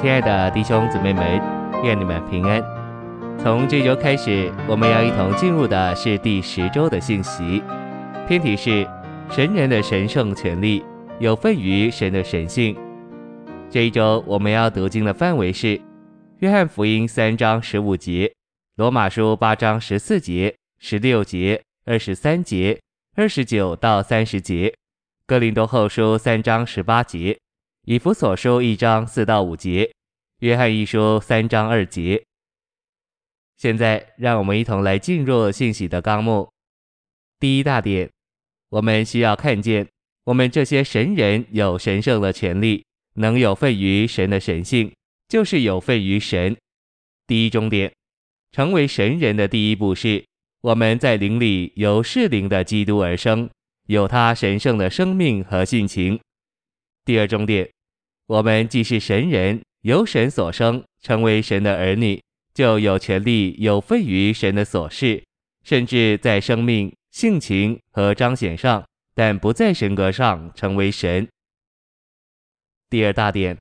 亲爱的弟兄姊妹们，愿你们平安。从这周开始，我们要一同进入的是第十周的信息，篇题是神人的神圣权利有份于神的神性。这一周我们要读经的范围是约翰福音三章十五节、罗马书八章十四节、十六节、二十三节、二十九到三十节。哥林多后书三章十八节，以弗所书一章四到五节，约翰一书三章二节。现在，让我们一同来进入信息的纲目。第一大点，我们需要看见，我们这些神人有神圣的权利，能有份于神的神性，就是有份于神。第一重点，成为神人的第一步是，我们在灵里由适灵的基督而生。有他神圣的生命和性情。第二重点，我们既是神人，由神所生，成为神的儿女，就有权利有份于神的琐事，甚至在生命、性情和彰显上，但不在神格上成为神。第二大点，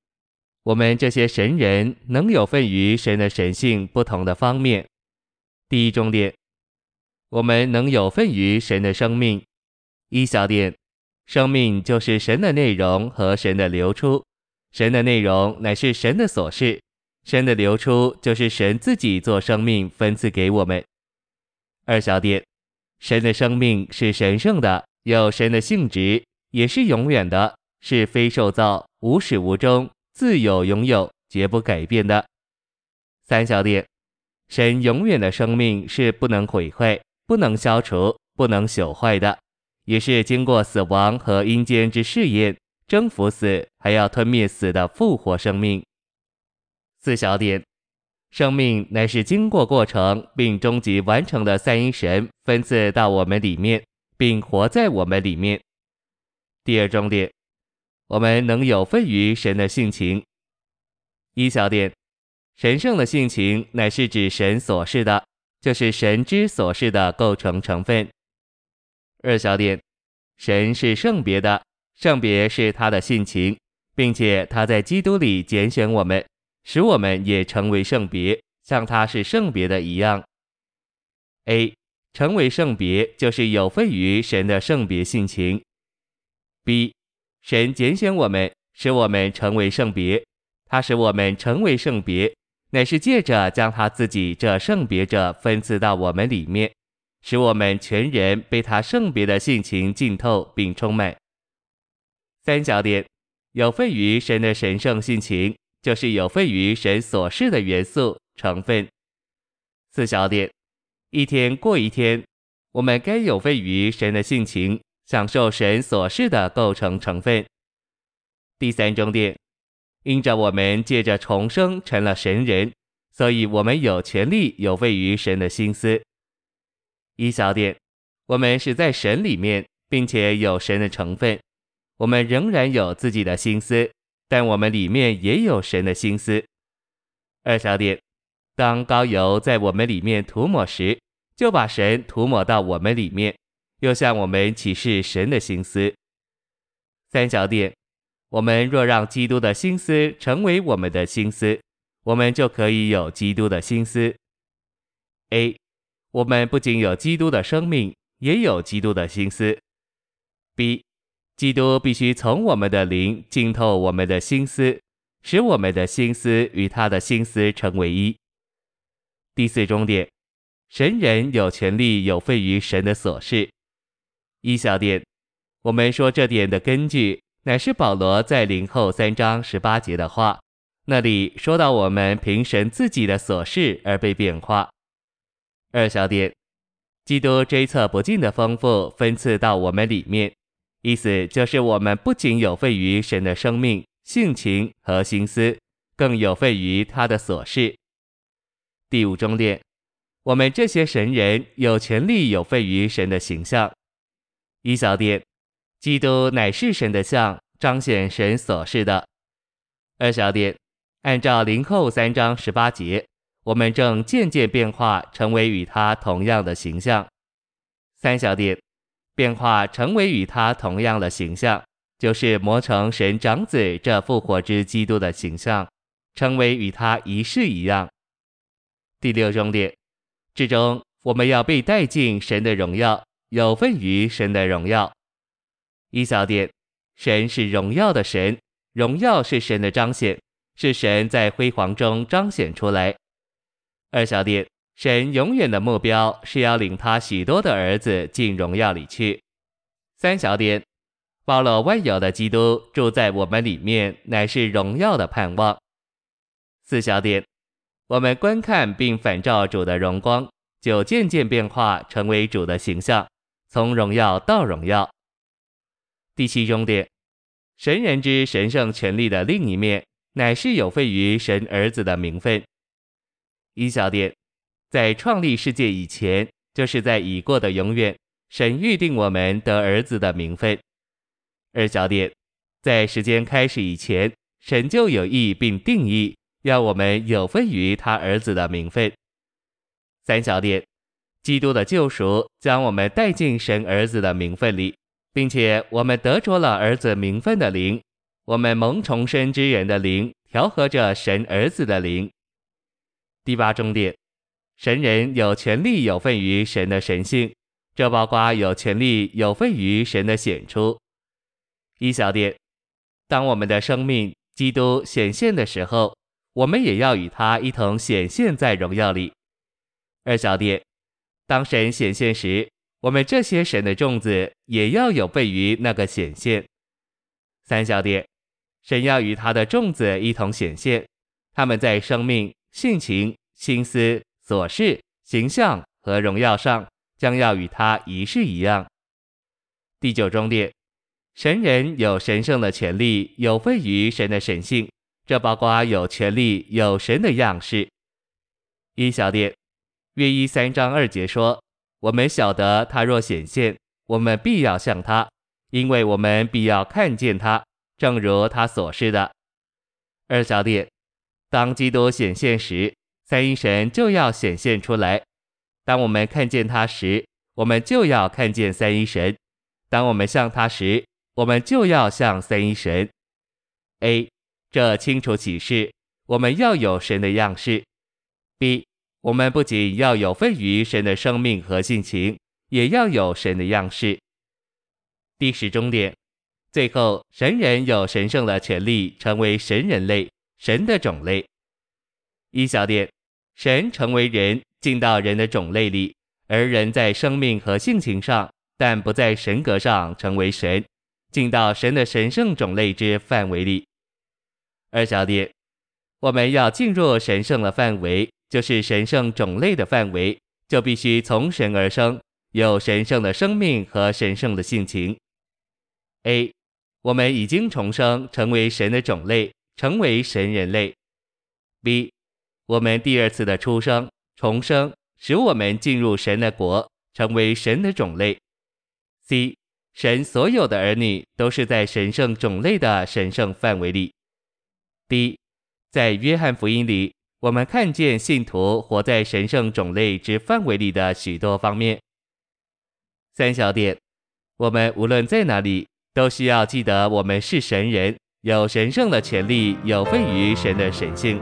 我们这些神人能有份于神的神性不同的方面。第一重点，我们能有份于神的生命。一小点，生命就是神的内容和神的流出，神的内容乃是神的所事，神的流出就是神自己做生命分赐给我们。二小点，神的生命是神圣的，有神的性质，也是永远的，是非受造、无始无终、自有永有、绝不改变的。三小点，神永远的生命是不能毁坏、不能消除、不能朽坏的。也是经过死亡和阴间之试验，征服死，还要吞灭死的复活生命。四小点，生命乃是经过过程并终极完成的三一神分赐到我们里面，并活在我们里面。第二重点，我们能有份于神的性情。一小点，神圣的性情乃是指神所示的，就是神之所示的构成成分。二小点，神是圣别的，圣别是他的性情，并且他在基督里拣选我们，使我们也成为圣别，像他是圣别的一样。A，成为圣别就是有份于神的圣别性情。B，神拣选我们，使我们成为圣别，他使我们成为圣别，乃是借着将他自己这圣别者分赐到我们里面。使我们全人被他圣别的性情浸透并充满。三小点，有悖于神的神圣性情，就是有悖于神所示的元素成分。四小点，一天过一天，我们该有份于神的性情，享受神所示的构成成分。第三重点，因着我们借着重生成了神人，所以我们有权利有份于神的心思。一小点，我们是在神里面，并且有神的成分。我们仍然有自己的心思，但我们里面也有神的心思。二小点，当膏油在我们里面涂抹时，就把神涂抹到我们里面，又向我们启示神的心思。三小点，我们若让基督的心思成为我们的心思，我们就可以有基督的心思。A。我们不仅有基督的生命，也有基督的心思。B，基督必须从我们的灵浸透我们的心思，使我们的心思与他的心思成为一。第四终点，神人有权利有份于神的琐事。一小点，我们说这点的根据，乃是保罗在灵后三章十八节的话，那里说到我们凭神自己的琐事而被变化。二小点，基督追测不尽的丰富分赐到我们里面，意思就是我们不仅有费于神的生命、性情和心思，更有费于他的琐事。第五重点，我们这些神人有权利有费于神的形象。一小点，基督乃是神的像，彰显神所示的。二小点，按照林后三章十八节。我们正渐渐变化，成为与他同样的形象。三小点，变化成为与他同样的形象，就是磨成神长子这复活之基督的形象，成为与他一世一样。第六重点，至终我们要被带进神的荣耀，有份于神的荣耀。一小点，神是荣耀的神，荣耀是神的彰显，是神在辉煌中彰显出来。二小点，神永远的目标是要领他许多的儿子进荣耀里去。三小点，包罗万有的基督住在我们里面，乃是荣耀的盼望。四小点，我们观看并反照主的荣光，就渐渐变化成为主的形象，从荣耀到荣耀。第七重点，神人之神圣权力的另一面，乃是有份于神儿子的名分。一小点，在创立世界以前，就是在已过的永远。神预定我们得儿子的名分。二小点，在时间开始以前，神就有意并定义，要我们有份于他儿子的名分。三小点，基督的救赎将我们带进神儿子的名分里，并且我们得着了儿子名分的灵，我们蒙重生之人的灵调和着神儿子的灵。第八重点，神人有权利有份于神的神性。这包括有权利有份于神的显出。一小点，当我们的生命基督显现的时候，我们也要与他一同显现在荣耀里。二小点，当神显现时，我们这些神的种子也要有份于那个显现。三小点，神要与他的种子一同显现，他们在生命、性情、心思、所事、形象和荣耀上。将要与他一式一样。第九重点，神人有神圣的权利，有份于神的神性，这包括有权利有神的样式。一小点，约一三章二节说：“我们晓得他若显现，我们必要像他，因为我们必要看见他，正如他所示的。”二小点，当基督显现时，三一神就要显现出来。当我们看见他时，我们就要看见三一神；当我们像他时，我们就要像三一神。A，这清楚启示我们要有神的样式。B，我们不仅要有份于神的生命和性情，也要有神的样式。第十终点，最后神人有神圣的权利，成为神人类，神的种类。一小点，神成为人。进到人的种类里，而人在生命和性情上，但不在神格上成为神，进到神的神圣种类之范围里。二小点，我们要进入神圣的范围，就是神圣种类的范围，就必须从神而生，有神圣的生命和神圣的性情。A，我们已经重生，成为神的种类，成为神人类。B，我们第二次的出生。重生使我们进入神的国，成为神的种类。C，神所有的儿女都是在神圣种类的神圣范围里。D，在约翰福音里，我们看见信徒活在神圣种类之范围里的许多方面。三小点，我们无论在哪里，都需要记得我们是神人，有神圣的权利，有份于神的神性。